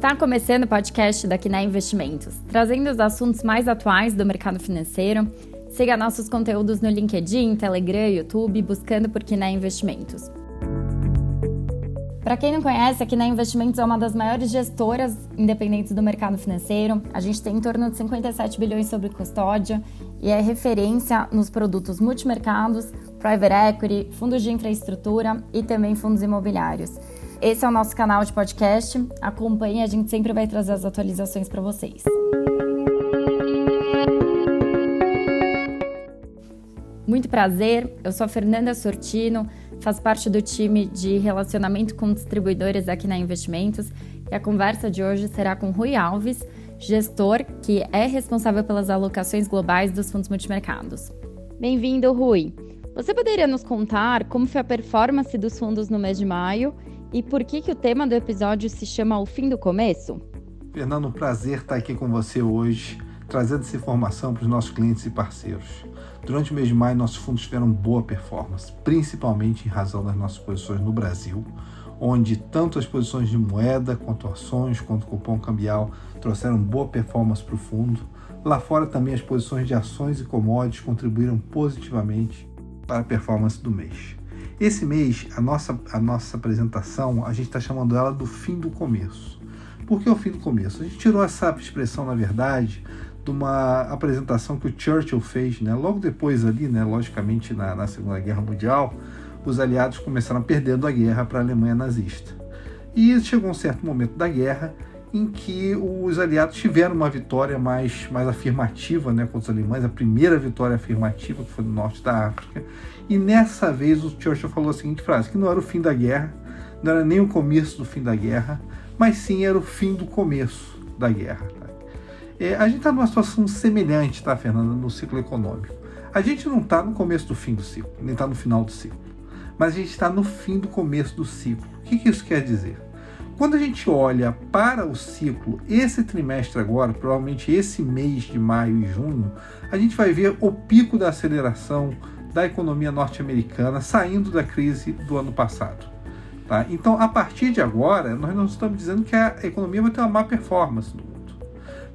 Está começando o podcast da Quiné Investimentos, trazendo os assuntos mais atuais do mercado financeiro. Siga nossos conteúdos no LinkedIn, Telegram, YouTube, buscando por Quiné Investimentos. Para quem não conhece, a Quiné Investimentos é uma das maiores gestoras independentes do mercado financeiro. A gente tem em torno de 57 bilhões sobre custódia e é referência nos produtos multimercados, private equity, fundos de infraestrutura e também fundos imobiliários. Esse é o nosso canal de podcast. Acompanhe, a gente sempre vai trazer as atualizações para vocês. Muito prazer, eu sou a Fernanda Sortino, faço parte do time de relacionamento com distribuidores aqui na Investimentos e a conversa de hoje será com Rui Alves, gestor que é responsável pelas alocações globais dos fundos multimercados. Bem-vindo, Rui! Você poderia nos contar como foi a performance dos fundos no mês de maio e por que, que o tema do episódio se chama O Fim do Começo? Fernando, um prazer estar aqui com você hoje, trazendo essa informação para os nossos clientes e parceiros. Durante o mês de maio, nossos fundos tiveram boa performance, principalmente em razão das nossas posições no Brasil, onde tanto as posições de moeda, quanto ações, quanto cupom cambial trouxeram boa performance para o fundo. Lá fora também as posições de ações e commodities contribuíram positivamente para a performance do mês. Esse mês, a nossa, a nossa apresentação, a gente está chamando ela do fim do começo. Por que o fim do começo? A gente tirou essa expressão, na verdade, de uma apresentação que o Churchill fez, né? logo depois ali, né? logicamente na, na Segunda Guerra Mundial, os aliados começaram perdendo a guerra para a Alemanha nazista. E chegou um certo momento da guerra em que os aliados tiveram uma vitória mais, mais afirmativa né, contra os alemães, a primeira vitória afirmativa, que foi no norte da África. E nessa vez o Churchill falou a seguinte frase: que não era o fim da guerra, não era nem o começo do fim da guerra, mas sim era o fim do começo da guerra. Tá? É, a gente está numa situação semelhante, tá, Fernanda, no ciclo econômico. A gente não está no começo do fim do ciclo, nem está no final do ciclo, mas a gente está no fim do começo do ciclo. O que, que isso quer dizer? Quando a gente olha para o ciclo, esse trimestre agora, provavelmente esse mês de maio e junho, a gente vai ver o pico da aceleração da economia norte-americana saindo da crise do ano passado. Tá? Então, a partir de agora, nós não estamos dizendo que a economia vai ter uma má performance no mundo,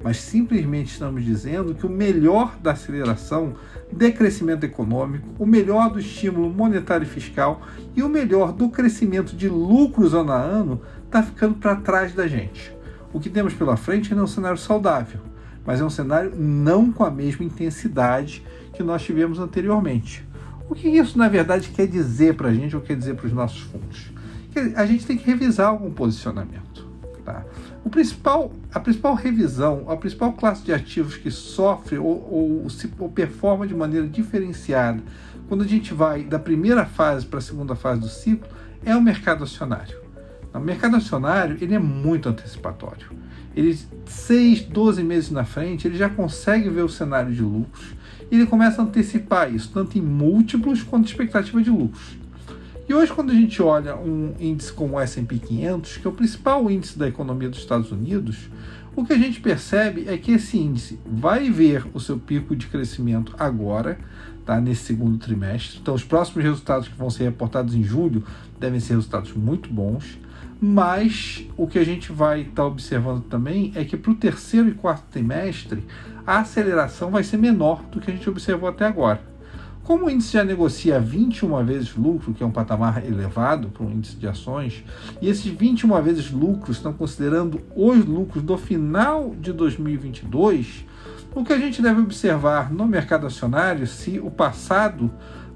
mas simplesmente estamos dizendo que o melhor da aceleração de crescimento econômico, o melhor do estímulo monetário e fiscal e o melhor do crescimento de lucros ano a ano está ficando para trás da gente. O que temos pela frente é um cenário saudável, mas é um cenário não com a mesma intensidade que nós tivemos anteriormente. O que isso, na verdade, quer dizer para a gente ou quer dizer para os nossos fundos? Que a gente tem que revisar algum posicionamento. Tá? O principal, a principal revisão, a principal classe de ativos que sofre ou, ou, ou performa de maneira diferenciada quando a gente vai da primeira fase para a segunda fase do ciclo é o mercado acionário. O mercado acionário ele é muito antecipatório. Ele, 6, 12 meses na frente, ele já consegue ver o cenário de lucros e ele começa a antecipar isso, tanto em múltiplos quanto expectativa de lucros. E hoje, quando a gente olha um índice como o S&P 500, que é o principal índice da economia dos Estados Unidos, o que a gente percebe é que esse índice vai ver o seu pico de crescimento agora, tá, nesse segundo trimestre. Então, os próximos resultados que vão ser reportados em julho devem ser resultados muito bons. Mas o que a gente vai estar tá observando também é que para o terceiro e quarto trimestre a aceleração vai ser menor do que a gente observou até agora. Como o índice já negocia 21 vezes lucro, que é um patamar elevado para um índice de ações, e esses 21 vezes lucros estão considerando os lucros do final de 2022, o que a gente deve observar no mercado acionário, se o passado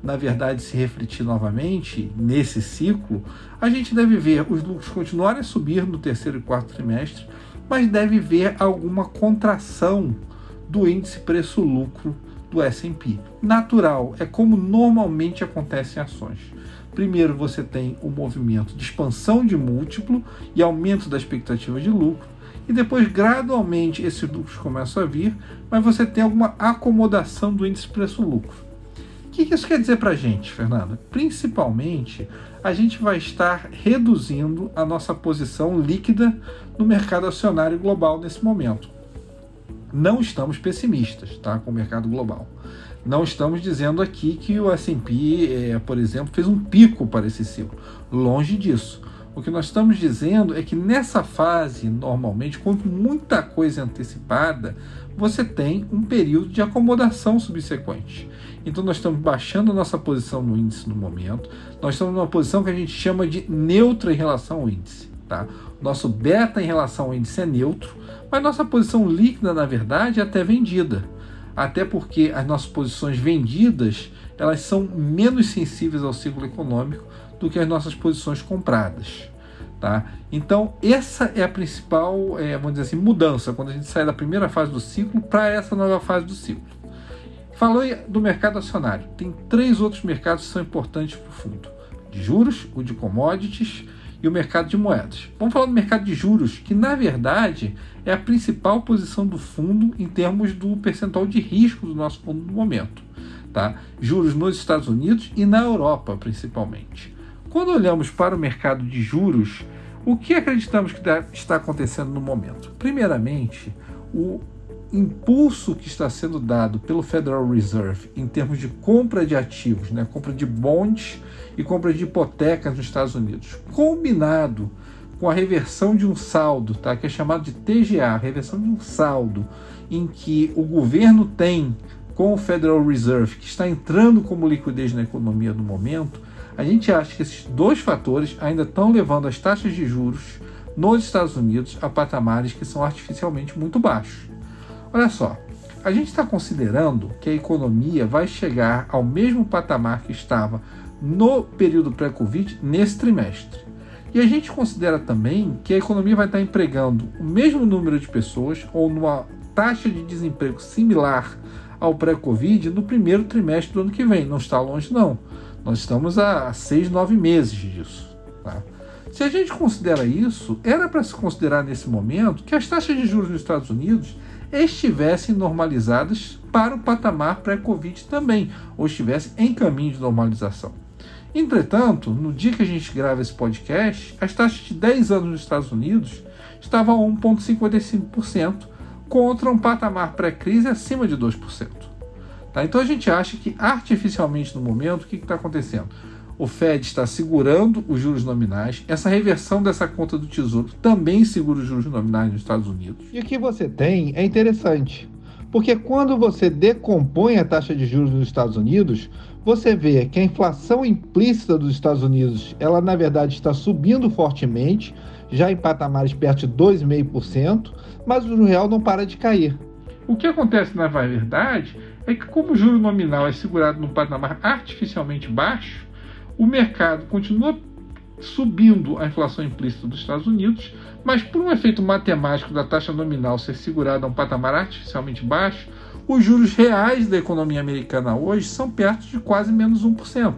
na verdade, se refletir novamente nesse ciclo, a gente deve ver os lucros continuarem a subir no terceiro e quarto trimestre, mas deve ver alguma contração do índice preço-lucro do S&P. Natural, é como normalmente acontece em ações. Primeiro você tem o movimento de expansão de múltiplo e aumento da expectativa de lucro, e depois gradualmente esses lucros começam a vir, mas você tem alguma acomodação do índice preço-lucro. O que isso quer dizer para a gente, Fernanda? Principalmente, a gente vai estar reduzindo a nossa posição líquida no mercado acionário global nesse momento. Não estamos pessimistas tá, com o mercado global. Não estamos dizendo aqui que o S&P, é, por exemplo, fez um pico para esse ciclo. Longe disso. O que nós estamos dizendo é que nessa fase, normalmente, quando muita coisa é antecipada, você tem um período de acomodação subsequente. Então nós estamos baixando a nossa posição no índice no momento. Nós estamos numa posição que a gente chama de neutra em relação ao índice. Tá? Nosso beta em relação ao índice é neutro, mas nossa posição líquida, na verdade, é até vendida. Até porque as nossas posições vendidas elas são menos sensíveis ao ciclo econômico do que as nossas posições compradas. Tá? Então, essa é a principal é, vamos dizer assim, mudança quando a gente sai da primeira fase do ciclo para essa nova fase do ciclo. Falei do mercado acionário. Tem três outros mercados que são importantes para o fundo: de juros, o de commodities e o mercado de moedas. Vamos falar do mercado de juros, que na verdade é a principal posição do fundo em termos do percentual de risco do nosso fundo no momento. Tá? Juros nos Estados Unidos e na Europa, principalmente. Quando olhamos para o mercado de juros, o que acreditamos que está acontecendo no momento? Primeiramente, o impulso que está sendo dado pelo Federal Reserve em termos de compra de ativos, né, compra de bonds e compra de hipotecas nos Estados Unidos, combinado com a reversão de um saldo, tá, que é chamado de TGA, reversão de um saldo, em que o governo tem com o Federal Reserve, que está entrando como liquidez na economia no momento, a gente acha que esses dois fatores ainda estão levando as taxas de juros nos Estados Unidos a patamares que são artificialmente muito baixos. Olha só, a gente está considerando que a economia vai chegar ao mesmo patamar que estava no período pré-Covid nesse trimestre. E a gente considera também que a economia vai estar empregando o mesmo número de pessoas ou numa taxa de desemprego similar ao pré-Covid no primeiro trimestre do ano que vem. Não está longe, não. Nós estamos a seis, nove meses disso. Tá? Se a gente considera isso, era para se considerar nesse momento que as taxas de juros nos Estados Unidos estivessem normalizadas para o patamar pré-Covid também, ou estivessem em caminho de normalização. Entretanto, no dia que a gente grava esse podcast, as taxas de 10 anos nos Estados Unidos estavam a 1,55%, contra um patamar pré-crise acima de 2%. Tá? Então a gente acha que artificialmente no momento, o que está acontecendo? O Fed está segurando os juros nominais, essa reversão dessa conta do Tesouro também segura os juros nominais nos Estados Unidos. E o que você tem é interessante, porque quando você decompõe a taxa de juros nos Estados Unidos, você vê que a inflação implícita dos Estados Unidos, ela na verdade está subindo fortemente, já em patamares perto de 2,5%, mas o juro real não para de cair. O que acontece na verdade é que, como o juro nominal é segurado num patamar artificialmente baixo, o mercado continua subindo a inflação implícita dos Estados Unidos, mas por um efeito matemático da taxa nominal ser segurada a um patamar artificialmente baixo, os juros reais da economia americana hoje são perto de quase menos 1%,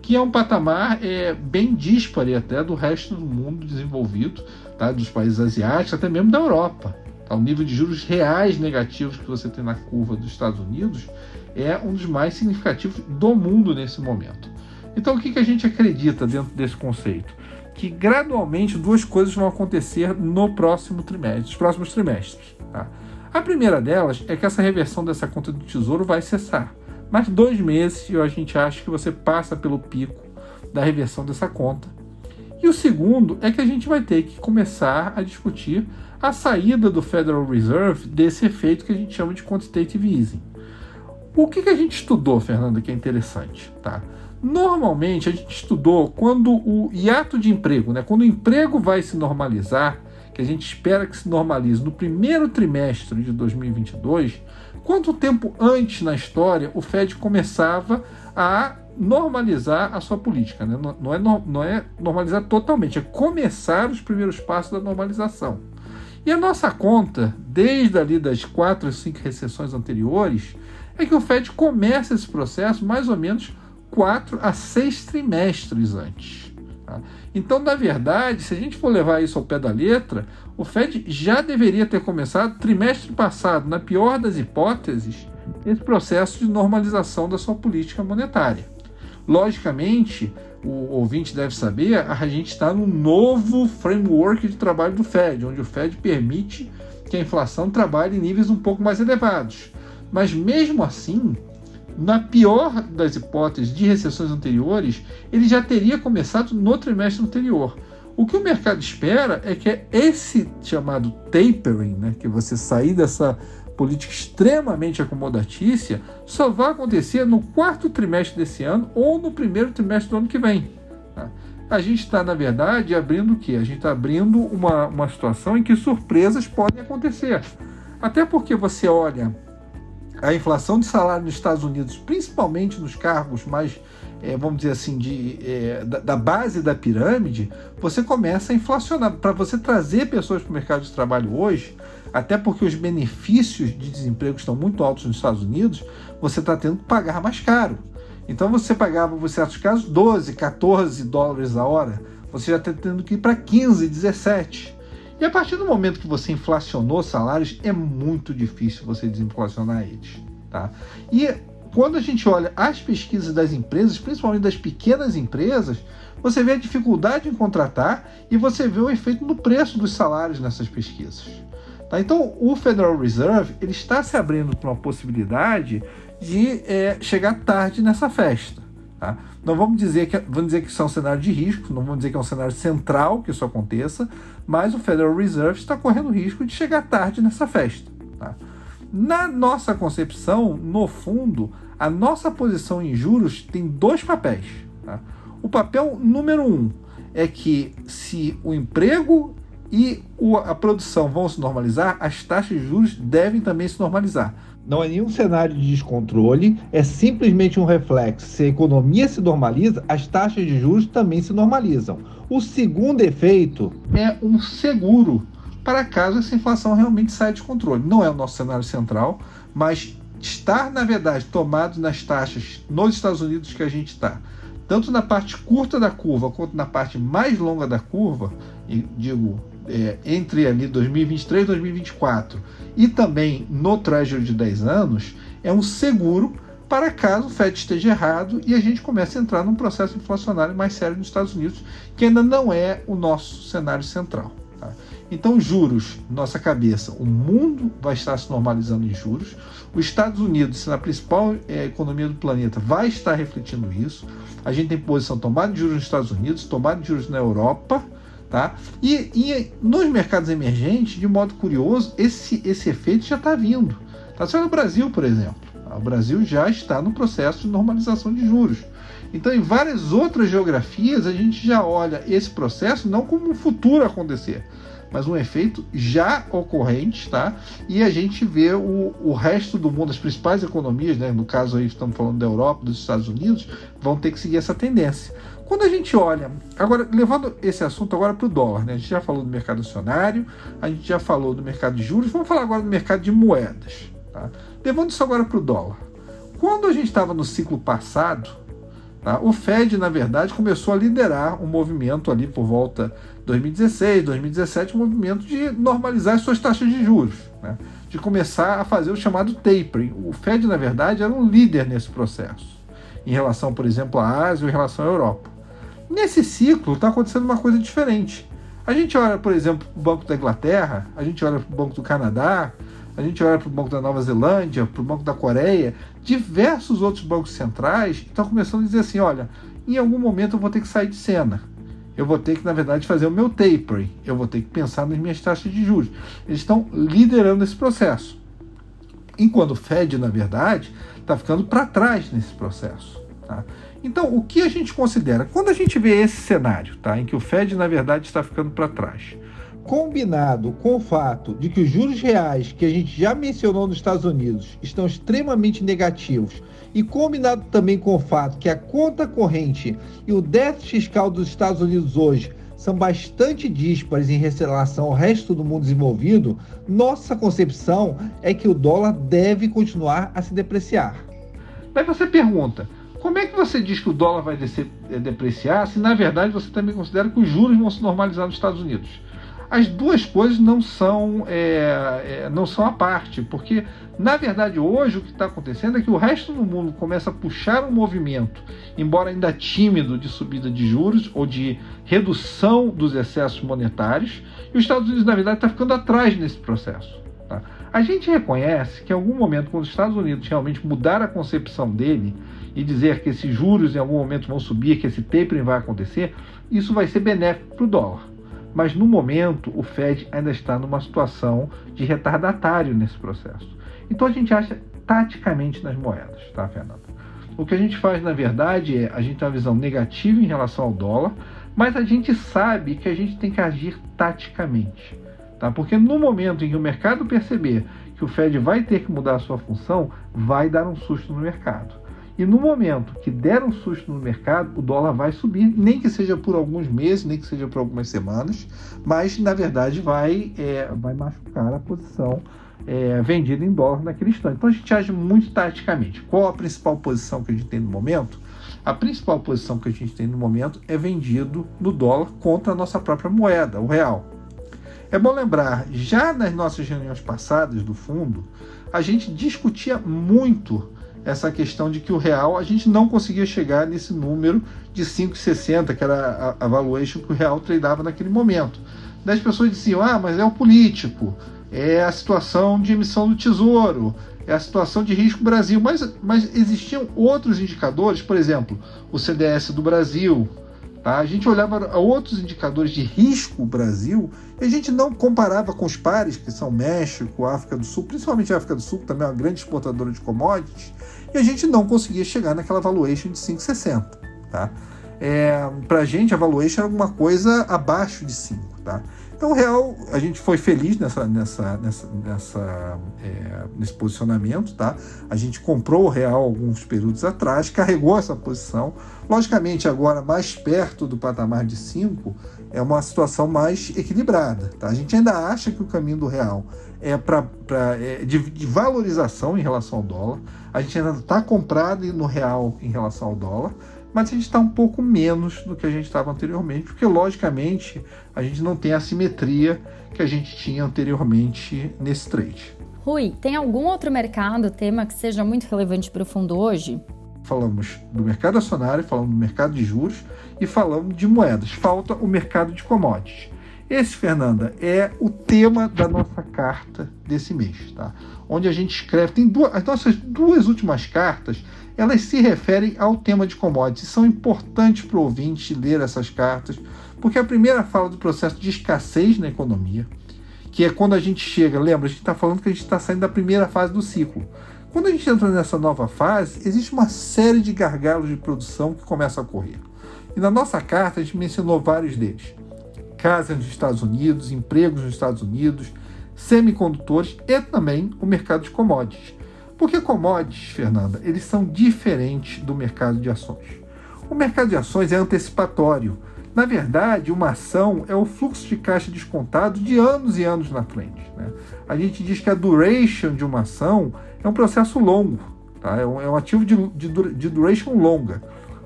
que é um patamar é, bem díspare até do resto do mundo desenvolvido, tá? dos países asiáticos, até mesmo da Europa. Tá? O nível de juros reais negativos que você tem na curva dos Estados Unidos é um dos mais significativos do mundo nesse momento. Então, o que, que a gente acredita dentro desse conceito? Que gradualmente duas coisas vão acontecer no próximo trimestre, nos próximos trimestres. Tá? A primeira delas é que essa reversão dessa conta do tesouro vai cessar. Mas dois meses a gente acha que você passa pelo pico da reversão dessa conta. E o segundo é que a gente vai ter que começar a discutir a saída do Federal Reserve desse efeito que a gente chama de quantitative easing. O que, que a gente estudou, Fernanda, que é interessante, tá? Normalmente a gente estudou quando o hiato de emprego, né, quando o emprego vai se normalizar, que a gente espera que se normalize no primeiro trimestre de 2022, quanto tempo antes na história o Fed começava a normalizar a sua política. Né? Não, é, não é normalizar totalmente, é começar os primeiros passos da normalização. E a nossa conta, desde ali das quatro ou cinco recessões anteriores, é que o Fed começa esse processo mais ou menos quatro a seis trimestres antes. Tá? Então, na verdade, se a gente for levar isso ao pé da letra, o Fed já deveria ter começado trimestre passado, na pior das hipóteses, esse processo de normalização da sua política monetária. Logicamente, o ouvinte deve saber, a gente está no novo framework de trabalho do Fed, onde o Fed permite que a inflação trabalhe em níveis um pouco mais elevados. Mas mesmo assim, na pior das hipóteses de recessões anteriores, ele já teria começado no trimestre anterior. O que o mercado espera é que esse chamado tapering, né, que você sair dessa política extremamente acomodatícia, só vai acontecer no quarto trimestre desse ano ou no primeiro trimestre do ano que vem. Tá? A gente está, na verdade, abrindo o quê? A gente está abrindo uma, uma situação em que surpresas podem acontecer. Até porque você olha a inflação de salário nos Estados Unidos, principalmente nos cargos mais é, vamos dizer assim, de, é, da, da, base da pirâmide, você começa a inflacionar. Para você trazer pessoas para o mercado de trabalho hoje, até porque os benefícios de desemprego estão muito altos nos Estados Unidos, você está tendo que pagar mais caro. Então você pagava, em certos casos, 12, 14 dólares a hora, você já está tendo que ir para 15, 17. E a partir do momento que você inflacionou salários, é muito difícil você desinflacionar eles. Tá? E quando a gente olha as pesquisas das empresas, principalmente das pequenas empresas, você vê a dificuldade em contratar e você vê o efeito no preço dos salários nessas pesquisas. Tá? Então, o Federal Reserve ele está se abrindo para uma possibilidade de é, chegar tarde nessa festa. Tá? Não vamos dizer que vamos dizer que isso é um cenário de risco, não vamos dizer que é um cenário central que isso aconteça, mas o Federal Reserve está correndo risco de chegar tarde nessa festa. Tá? Na nossa concepção, no fundo, a nossa posição em juros tem dois papéis. Tá? O papel número um é que se o emprego e a produção vão se normalizar, as taxas de juros devem também se normalizar. Não é nenhum cenário de descontrole, é simplesmente um reflexo. Se a economia se normaliza, as taxas de juros também se normalizam. O segundo efeito é um seguro para caso essa inflação realmente saia de controle. Não é o nosso cenário central, mas estar, na verdade, tomado nas taxas nos Estados Unidos que a gente está, tanto na parte curta da curva quanto na parte mais longa da curva, e digo, é, entre ali 2023 e 2024, e também no Treasury de 10 anos, é um seguro para caso o FED esteja errado e a gente comece a entrar num processo inflacionário mais sério nos Estados Unidos, que ainda não é o nosso cenário central. Tá? Então, juros, nossa cabeça, o mundo vai estar se normalizando em juros. Os Estados Unidos, na principal é, economia do planeta, vai estar refletindo isso. A gente tem posição tomada de juros nos Estados Unidos, tomada de juros na Europa, tá? E, e nos mercados emergentes, de modo curioso, esse, esse efeito já está vindo. Tá sendo no Brasil, por exemplo. O Brasil já está no processo de normalização de juros. Então, em várias outras geografias, a gente já olha esse processo não como um futuro acontecer, mas um efeito já ocorrente, tá? E a gente vê o, o resto do mundo, as principais economias, né? no caso aí estamos falando da Europa, dos Estados Unidos, vão ter que seguir essa tendência. Quando a gente olha, agora levando esse assunto agora para o dólar, né? A gente já falou do mercado acionário, a gente já falou do mercado de juros, vamos falar agora do mercado de moedas, tá? Levando isso agora para o dólar. Quando a gente estava no ciclo passado, Tá? O Fed, na verdade, começou a liderar um movimento ali por volta de 2016, 2017, um movimento de normalizar as suas taxas de juros, né? de começar a fazer o chamado tapering. O Fed, na verdade, era um líder nesse processo, em relação, por exemplo, à Ásia ou em relação à Europa. Nesse ciclo está acontecendo uma coisa diferente. A gente olha, por exemplo, o Banco da Inglaterra, a gente olha para o Banco do Canadá, a gente olha para o Banco da Nova Zelândia, para o Banco da Coreia, diversos outros bancos centrais estão começando a dizer assim: olha, em algum momento eu vou ter que sair de cena. Eu vou ter que, na verdade, fazer o meu tapering. Eu vou ter que pensar nas minhas taxas de juros. Eles estão liderando esse processo. Enquanto o Fed, na verdade, está ficando para trás nesse processo. Tá? Então, o que a gente considera? Quando a gente vê esse cenário, tá, em que o Fed, na verdade, está ficando para trás, combinado com o fato de que os juros reais que a gente já mencionou nos Estados Unidos estão extremamente negativos e combinado também com o fato que a conta corrente e o déficit fiscal dos Estados Unidos hoje são bastante díspares em relação ao resto do mundo desenvolvido, nossa concepção é que o dólar deve continuar a se depreciar. Mas você pergunta, como é que você diz que o dólar vai descer, é, depreciar se na verdade você também considera que os juros vão se normalizar nos Estados Unidos? As duas coisas não são, é, é, não são a parte, porque na verdade hoje o que está acontecendo é que o resto do mundo começa a puxar um movimento, embora ainda tímido, de subida de juros ou de redução dos excessos monetários, e os Estados Unidos na verdade está ficando atrás nesse processo. Tá? A gente reconhece que em algum momento, quando os Estados Unidos realmente mudar a concepção dele e dizer que esses juros em algum momento vão subir, que esse tapering vai acontecer, isso vai ser benéfico para o dólar. Mas no momento, o Fed ainda está numa situação de retardatário nesse processo. Então a gente acha taticamente nas moedas, tá, Fernanda? O que a gente faz, na verdade, é a gente tem uma visão negativa em relação ao dólar, mas a gente sabe que a gente tem que agir taticamente. Tá? Porque no momento em que o mercado perceber que o Fed vai ter que mudar a sua função, vai dar um susto no mercado. E no momento que der um susto no mercado, o dólar vai subir, nem que seja por alguns meses, nem que seja por algumas semanas, mas na verdade vai, é, vai machucar a posição é, vendida em dólar naquele instante. Então a gente age muito taticamente. Qual a principal posição que a gente tem no momento? A principal posição que a gente tem no momento é vendido no dólar contra a nossa própria moeda, o real. É bom lembrar, já nas nossas reuniões passadas do fundo, a gente discutia muito essa questão de que o real a gente não conseguia chegar nesse número de 5,60, que era a, a valuation que o real tradeava naquele momento. Das pessoas diziam: ah, mas é o político, é a situação de emissão do tesouro, é a situação de risco Brasil. Mas, mas existiam outros indicadores, por exemplo, o CDS do Brasil. Tá? A gente olhava outros indicadores de risco Brasil e a gente não comparava com os pares, que são México, África do Sul, principalmente a África do Sul, que também é uma grande exportadora de commodities, e a gente não conseguia chegar naquela valuation de 5,60. Tá? É, Para a gente, a valuation era alguma coisa abaixo de 5. Tá? Então, o real, a gente foi feliz nessa, nessa, nessa, nessa é, nesse posicionamento, tá? A gente comprou o real alguns períodos atrás, carregou essa posição. Logicamente, agora mais perto do patamar de 5, é uma situação mais equilibrada, tá? A gente ainda acha que o caminho do real é, pra, pra é de, de valorização em relação ao dólar. A gente ainda está comprado no real em relação ao dólar mas a gente está um pouco menos do que a gente estava anteriormente, porque logicamente a gente não tem a simetria que a gente tinha anteriormente nesse trade. Rui, tem algum outro mercado, tema que seja muito relevante para o fundo hoje? Falamos do mercado acionário, falamos do mercado de juros e falamos de moedas. Falta o mercado de commodities. Esse, Fernanda, é o tema da nossa carta desse mês, tá? Onde a gente escreve, tem duas, as nossas duas últimas cartas elas se referem ao tema de commodities. São importantes para o ouvinte ler essas cartas, porque a primeira fala do processo de escassez na economia, que é quando a gente chega, lembra, a gente está falando que a gente está saindo da primeira fase do ciclo. Quando a gente entra nessa nova fase, existe uma série de gargalos de produção que começa a ocorrer. E na nossa carta a gente mencionou vários deles. Casas nos Estados Unidos, empregos nos Estados Unidos, semicondutores e também o mercado de commodities. Porque commodities, Fernanda, eles são diferentes do mercado de ações. O mercado de ações é antecipatório. Na verdade, uma ação é o fluxo de caixa descontado de anos e anos na frente. Né? A gente diz que a duration de uma ação é um processo longo, tá? é, um, é um ativo de, de, de duration longa.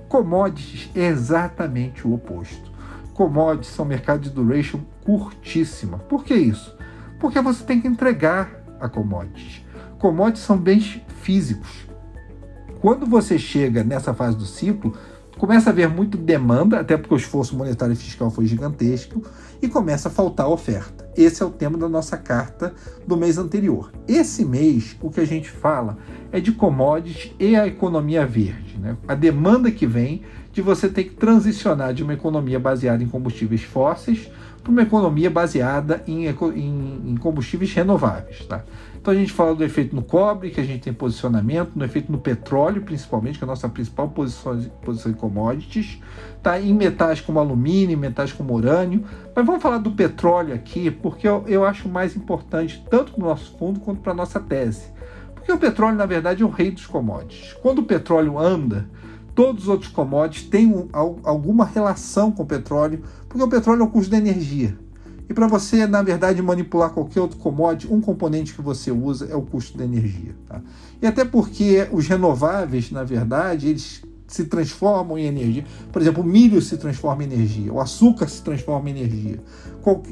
Commodities é exatamente o oposto. Commodities são mercados de duration curtíssima. Por que isso? Porque você tem que entregar a commodities commodities são bens físicos. Quando você chega nessa fase do ciclo, começa a haver muito demanda, até porque o esforço monetário e fiscal foi gigantesco, e começa a faltar oferta. Esse é o tema da nossa carta do mês anterior. Esse mês, o que a gente fala é de commodities e a economia verde. Né? A demanda que vem de você ter que transicionar de uma economia baseada em combustíveis fósseis para uma economia baseada em, em, em combustíveis renováveis. Tá? Então a gente fala do efeito no cobre, que a gente tem posicionamento, no efeito no petróleo, principalmente, que é a nossa principal posição, posição em commodities, tá? em metais como alumínio, em metais como urânio. Mas vamos falar do petróleo aqui, porque eu, eu acho mais importante tanto para o nosso fundo quanto para a nossa tese. Porque o petróleo, na verdade, é o rei dos commodities. Quando o petróleo anda, todos os outros commodities têm um, alguma relação com o petróleo, porque o petróleo é o custo da energia. E para você, na verdade, manipular qualquer outro commodity, um componente que você usa é o custo da energia. Tá? E até porque os renováveis, na verdade, eles se transformam em energia. Por exemplo, o milho se transforma em energia, o açúcar se transforma em energia.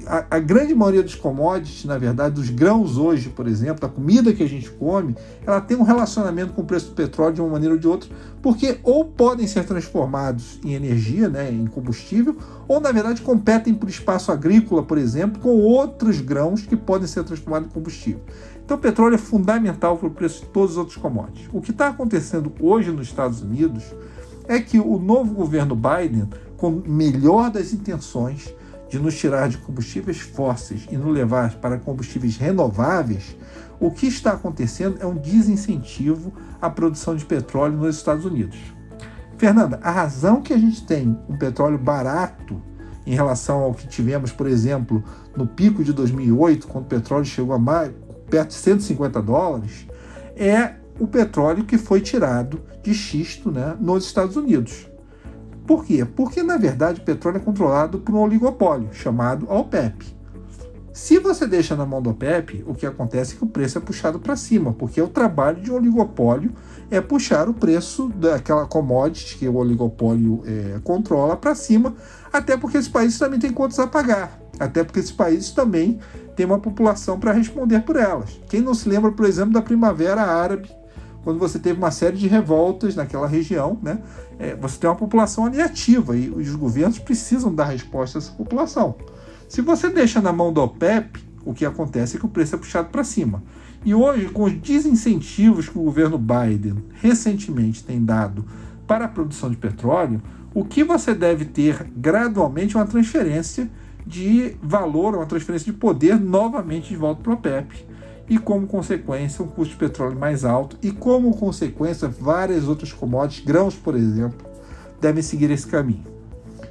A, a, grande maioria dos commodities, na verdade, dos grãos hoje, por exemplo, da comida que a gente come, ela tem um relacionamento com o preço do petróleo de uma maneira ou de outra, porque ou podem ser transformados em energia, né, em combustível, ou na verdade competem por espaço agrícola, por exemplo, com outros grãos que podem ser transformados em combustível. Então, o petróleo é fundamental para o preço de todos os outros commodities. O que está acontecendo hoje nos Estados Unidos é que o novo governo Biden, com melhor das intenções de nos tirar de combustíveis fósseis e nos levar para combustíveis renováveis, o que está acontecendo é um desincentivo à produção de petróleo nos Estados Unidos. Fernanda, a razão que a gente tem um petróleo barato em relação ao que tivemos, por exemplo, no pico de 2008, quando o petróleo chegou a mais, perto de 150 dólares, é o petróleo que foi tirado de xisto né, nos Estados Unidos. Por quê? Porque, na verdade, o petróleo é controlado por um oligopólio chamado OPEP. Se você deixa na mão do OPEP, o que acontece é que o preço é puxado para cima, porque o trabalho de um oligopólio é puxar o preço daquela commodity que o oligopólio é, controla para cima, até porque esses países também têm contas a pagar, até porque esses países também têm uma população para responder por elas. Quem não se lembra, por exemplo, da Primavera Árabe, quando você teve uma série de revoltas naquela região, né? É, você tem uma população ali ativa e os governos precisam dar resposta a essa população. Se você deixa na mão do OPEP, o que acontece é que o preço é puxado para cima. E hoje, com os desincentivos que o governo Biden recentemente tem dado para a produção de petróleo, o que você deve ter gradualmente é uma transferência de valor, uma transferência de poder novamente de volta para o OPEP. E como consequência, um custo de petróleo mais alto, e como consequência, várias outras commodities, grãos, por exemplo, devem seguir esse caminho.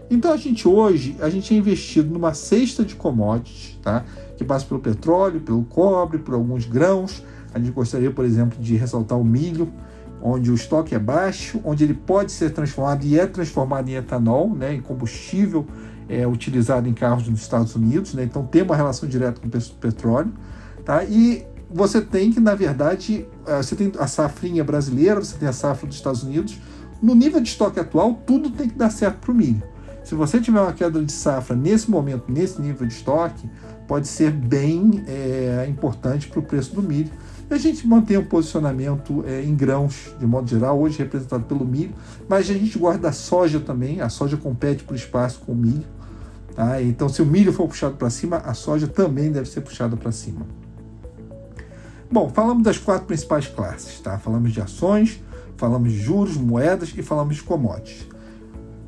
Então a gente hoje, a gente é investido numa cesta de commodities, tá? que passa pelo petróleo, pelo cobre, por alguns grãos. A gente gostaria, por exemplo, de ressaltar o milho, onde o estoque é baixo, onde ele pode ser transformado e é transformado em etanol, né, em combustível é, utilizado em carros nos Estados Unidos. Né? Então tem uma relação direta com o petróleo. Tá? E você tem que, na verdade, eh, você tem a safrinha brasileira, você tem a safra dos Estados Unidos. No nível de estoque atual, tudo tem que dar certo para o milho. Se você tiver uma queda de safra nesse momento, nesse nível de estoque, pode ser bem é, importante para o preço do milho. A gente mantém um posicionamento é, em grãos, de modo geral, hoje representado pelo milho, mas a gente guarda a soja também, a soja compete por espaço com o milho. Tá? Então, se o milho for puxado para cima, a soja também deve ser puxada para cima. Bom, falamos das quatro principais classes, tá? Falamos de ações, falamos de juros, moedas e falamos de commodities.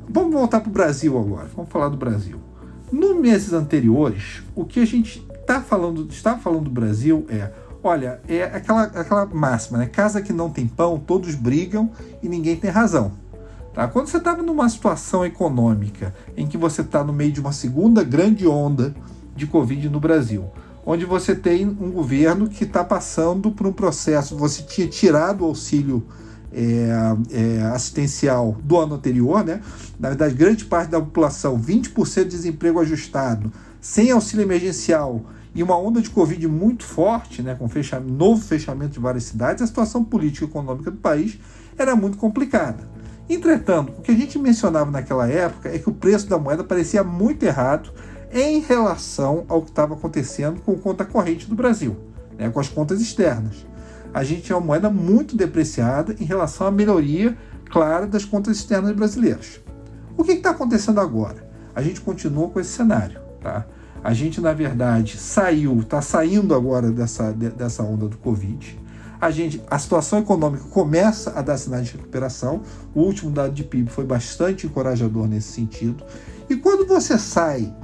Vamos voltar para o Brasil agora. Vamos falar do Brasil. No meses anteriores, o que a gente tá falando, está falando do Brasil é, olha, é aquela, aquela máxima, né? Casa que não tem pão, todos brigam e ninguém tem razão. Tá? Quando você estava numa situação econômica em que você está no meio de uma segunda grande onda de Covid no Brasil, onde você tem um governo que está passando por um processo, você tinha tirado o auxílio é, é, assistencial do ano anterior, né? Na verdade, grande parte da população, 20% de desemprego ajustado, sem auxílio emergencial e uma onda de Covid muito forte, né, com fechamento, novo fechamento de várias cidades, a situação política e econômica do país era muito complicada. Entretanto, o que a gente mencionava naquela época é que o preço da moeda parecia muito errado em relação ao que estava acontecendo com conta corrente do Brasil, né, com as contas externas a gente tinha uma moeda muito depreciada em relação à melhoria clara das contas externas brasileiras. O que está acontecendo agora? A gente continua com esse cenário. Tá? A gente, na verdade, saiu, está saindo agora dessa, dessa onda do Covid. A, gente, a situação econômica começa a dar sinais de recuperação. O último dado de PIB foi bastante encorajador nesse sentido. E quando você sai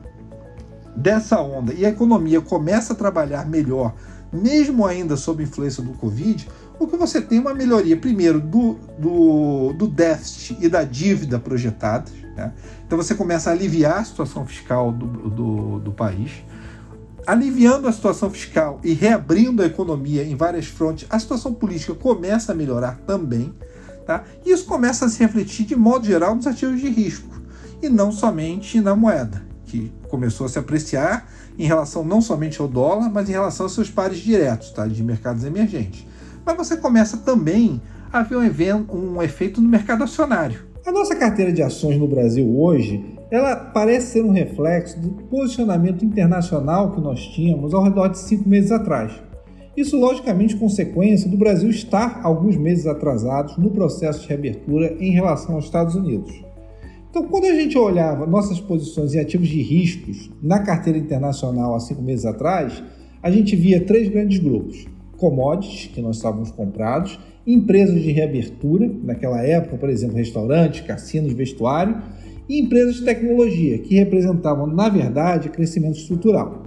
dessa onda e a economia começa a trabalhar melhor mesmo ainda sob influência do Covid, o que você tem é uma melhoria, primeiro, do, do, do déficit e da dívida projetadas. Né? Então você começa a aliviar a situação fiscal do, do, do país. Aliviando a situação fiscal e reabrindo a economia em várias frontes, a situação política começa a melhorar também. Tá? E isso começa a se refletir, de modo geral, nos ativos de risco, e não somente na moeda, que começou a se apreciar em relação não somente ao dólar, mas em relação aos seus pares diretos, tá? de mercados emergentes. Mas você começa também a ver um, evento, um efeito no mercado acionário. A nossa carteira de ações no Brasil hoje, ela parece ser um reflexo do posicionamento internacional que nós tínhamos ao redor de cinco meses atrás. Isso, logicamente, consequência do Brasil estar alguns meses atrasados no processo de reabertura em relação aos Estados Unidos. Então, quando a gente olhava nossas posições em ativos de riscos na carteira internacional há cinco meses atrás, a gente via três grandes grupos: commodities, que nós estávamos comprados, empresas de reabertura, naquela época, por exemplo, restaurantes, cassinos, vestuário, e empresas de tecnologia, que representavam, na verdade, crescimento estrutural.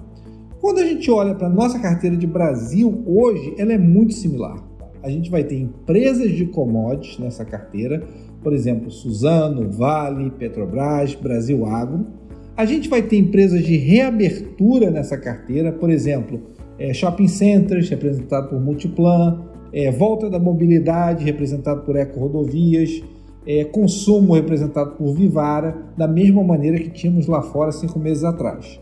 Quando a gente olha para a nossa carteira de Brasil hoje, ela é muito similar. A gente vai ter empresas de commodities nessa carteira, por exemplo, Suzano, Vale, Petrobras, Brasil Agro. A gente vai ter empresas de reabertura nessa carteira, por exemplo, é, shopping centers, representado por Multiplan, é, volta da mobilidade, representado por Eco Rodovias, é, consumo, representado por Vivara, da mesma maneira que tínhamos lá fora cinco meses atrás.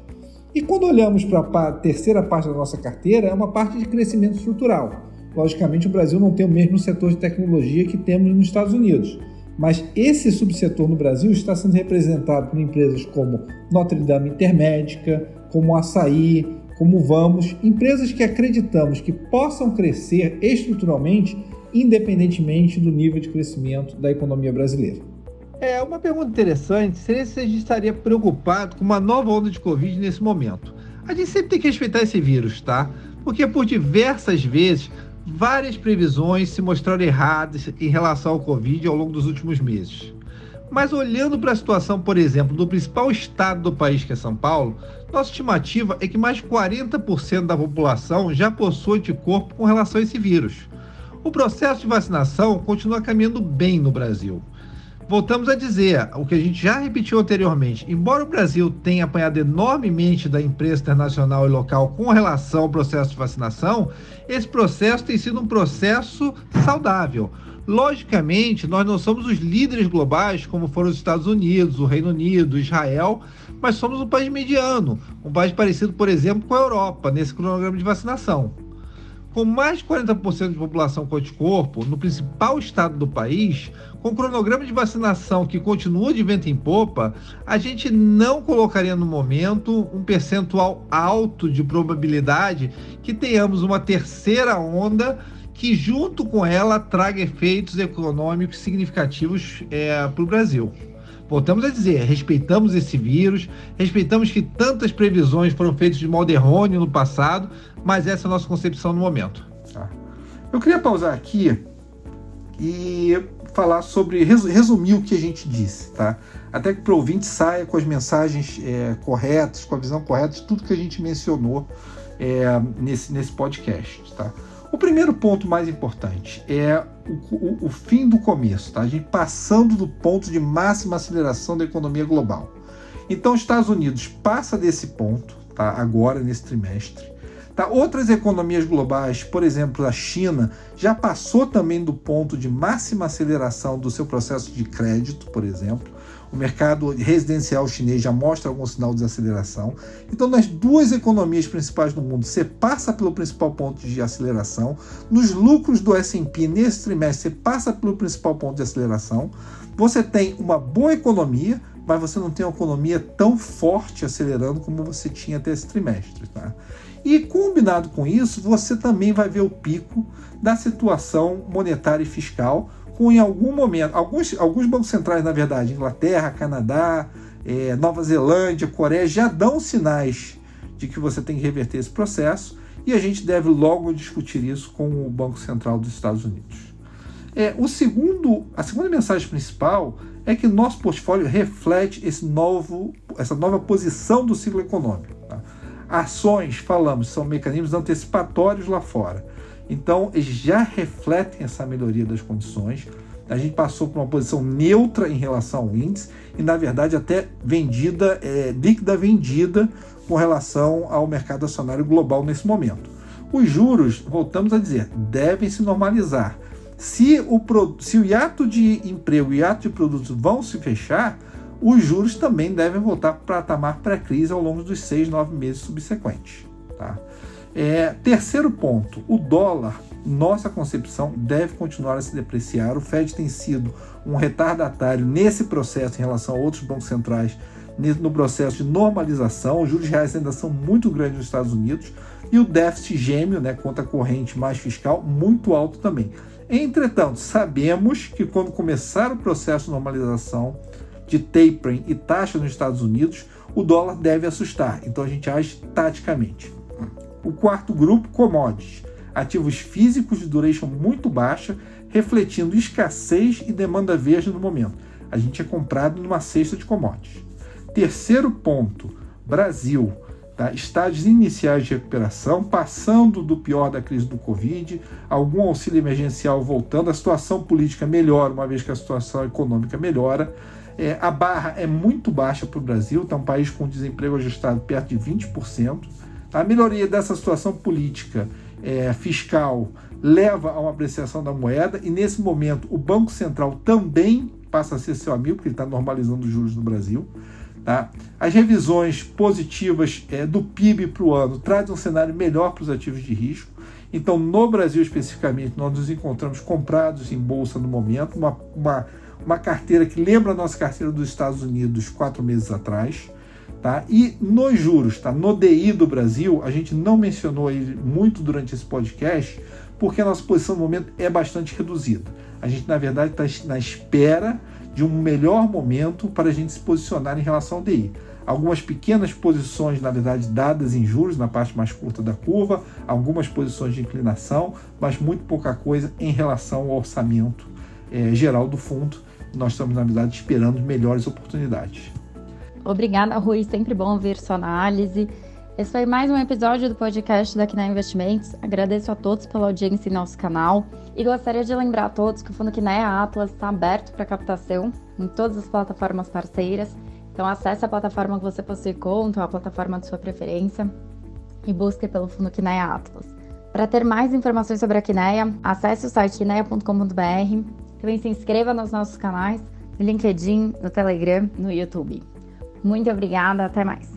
E quando olhamos para a terceira parte da nossa carteira, é uma parte de crescimento estrutural. Logicamente, o Brasil não tem o mesmo setor de tecnologia que temos nos Estados Unidos, mas esse subsetor no Brasil está sendo representado por empresas como Notre Dame Intermédica, como Açaí, como Vamos, empresas que acreditamos que possam crescer estruturalmente, independentemente do nível de crescimento da economia brasileira. É, uma pergunta interessante seria se a gente estaria preocupado com uma nova onda de Covid nesse momento. A gente sempre tem que respeitar esse vírus, tá? Porque por diversas vezes, várias previsões se mostraram erradas em relação ao Covid ao longo dos últimos meses. Mas olhando para a situação, por exemplo, do principal estado do país, que é São Paulo, nossa estimativa é que mais de 40% da população já possui anticorpo com relação a esse vírus. O processo de vacinação continua caminhando bem no Brasil voltamos a dizer o que a gente já repetiu anteriormente. Embora o Brasil tenha apanhado enormemente da imprensa internacional e local com relação ao processo de vacinação, esse processo tem sido um processo saudável. Logicamente, nós não somos os líderes globais como foram os Estados Unidos, o Reino Unido, Israel, mas somos um país mediano, um país parecido, por exemplo, com a Europa, nesse cronograma de vacinação. Com mais de 40% de população com anticorpo, no principal estado do país, com cronograma de vacinação que continua de vento em popa, a gente não colocaria no momento um percentual alto de probabilidade que tenhamos uma terceira onda que, junto com ela, traga efeitos econômicos significativos é, para o Brasil. Voltamos a dizer, respeitamos esse vírus, respeitamos que tantas previsões foram feitas de modo errôneo no passado, mas essa é a nossa concepção no momento. Tá. Eu queria pausar aqui e falar sobre, resumir o que a gente disse, tá? Até que para o ouvinte saia com as mensagens é, corretas, com a visão correta de tudo que a gente mencionou é, nesse, nesse podcast, tá? O primeiro ponto mais importante é o, o, o, fim do começo, tá? A gente passando do ponto de máxima aceleração da economia global. Então, os Estados Unidos passa desse ponto, tá? Agora nesse trimestre. Tá? Outras economias globais, por exemplo, a China, já passou também do ponto de máxima aceleração do seu processo de crédito, por exemplo. O mercado residencial chinês já mostra algum sinal de desaceleração. Então, nas duas economias principais do mundo, você passa pelo principal ponto de aceleração. Nos lucros do S&P nesse trimestre, você passa pelo principal ponto de aceleração. Você tem uma boa economia, mas você não tem uma economia tão forte acelerando como você tinha até esse trimestre. Tá? E combinado com isso, você também vai ver o pico da situação monetária e fiscal, em algum momento, alguns, alguns bancos centrais, na verdade, Inglaterra, Canadá, é, Nova Zelândia, Coreia, já dão sinais de que você tem que reverter esse processo e a gente deve logo discutir isso com o Banco Central dos Estados Unidos. É, o segundo, a segunda mensagem principal é que nosso portfólio reflete esse novo, essa nova posição do ciclo econômico. Tá? Ações, falamos, são mecanismos antecipatórios lá fora. Então, já refletem essa melhoria das condições. A gente passou por uma posição neutra em relação ao índice e, na verdade, até vendida, é, líquida vendida com relação ao mercado acionário global nesse momento. Os juros, voltamos a dizer, devem se normalizar. Se o, se o hiato de emprego e hiato de produtos vão se fechar, os juros também devem voltar para patamar pré-crise ao longo dos seis, nove meses subsequentes. Tá? É, terceiro ponto, o dólar, nossa concepção, deve continuar a se depreciar. O Fed tem sido um retardatário nesse processo em relação a outros bancos centrais no processo de normalização. Os juros reais ainda são muito grandes nos Estados Unidos e o déficit gêmeo, né, conta corrente mais fiscal, muito alto também. Entretanto, sabemos que quando começar o processo de normalização, de tapering e taxa nos Estados Unidos, o dólar deve assustar. Então a gente age taticamente. O quarto grupo, commodities. Ativos físicos de duration muito baixa, refletindo escassez e demanda verde no momento. A gente é comprado numa cesta de commodities. Terceiro ponto, Brasil. Tá? Estágios iniciais de recuperação, passando do pior da crise do Covid, algum auxílio emergencial voltando, a situação política melhora, uma vez que a situação econômica melhora. É, a barra é muito baixa para o Brasil, está um país com desemprego ajustado perto de 20%. A melhoria dessa situação política, é, fiscal, leva a uma apreciação da moeda e, nesse momento, o Banco Central também passa a ser seu amigo, porque ele está normalizando os juros no Brasil. Tá? As revisões positivas é, do PIB para o ano trazem um cenário melhor para os ativos de risco. Então, no Brasil especificamente, nós nos encontramos comprados em bolsa no momento, uma, uma, uma carteira que lembra a nossa carteira dos Estados Unidos quatro meses atrás. Tá? E nos juros, tá? no DI do Brasil, a gente não mencionou ele muito durante esse podcast, porque a nossa posição no momento é bastante reduzida. A gente, na verdade, está na espera de um melhor momento para a gente se posicionar em relação ao DI. Algumas pequenas posições, na verdade, dadas em juros, na parte mais curta da curva, algumas posições de inclinação, mas muito pouca coisa em relação ao orçamento é, geral do fundo. Nós estamos, na verdade, esperando melhores oportunidades. Obrigada, Rui. Sempre bom ver sua análise. Esse foi mais um episódio do podcast da Quinai Investimentos. Agradeço a todos pela audiência em nosso canal e gostaria de lembrar a todos que o Fundo Quinai Atlas está aberto para captação em todas as plataformas parceiras. Então acesse a plataforma que você possui conta a plataforma de sua preferência e busque pelo Fundo Quinai Atlas. Para ter mais informações sobre a Quineia, acesse o site quineia.com.br. Também se inscreva nos nossos canais, no LinkedIn, no Telegram, no YouTube. Muito obrigada, até mais.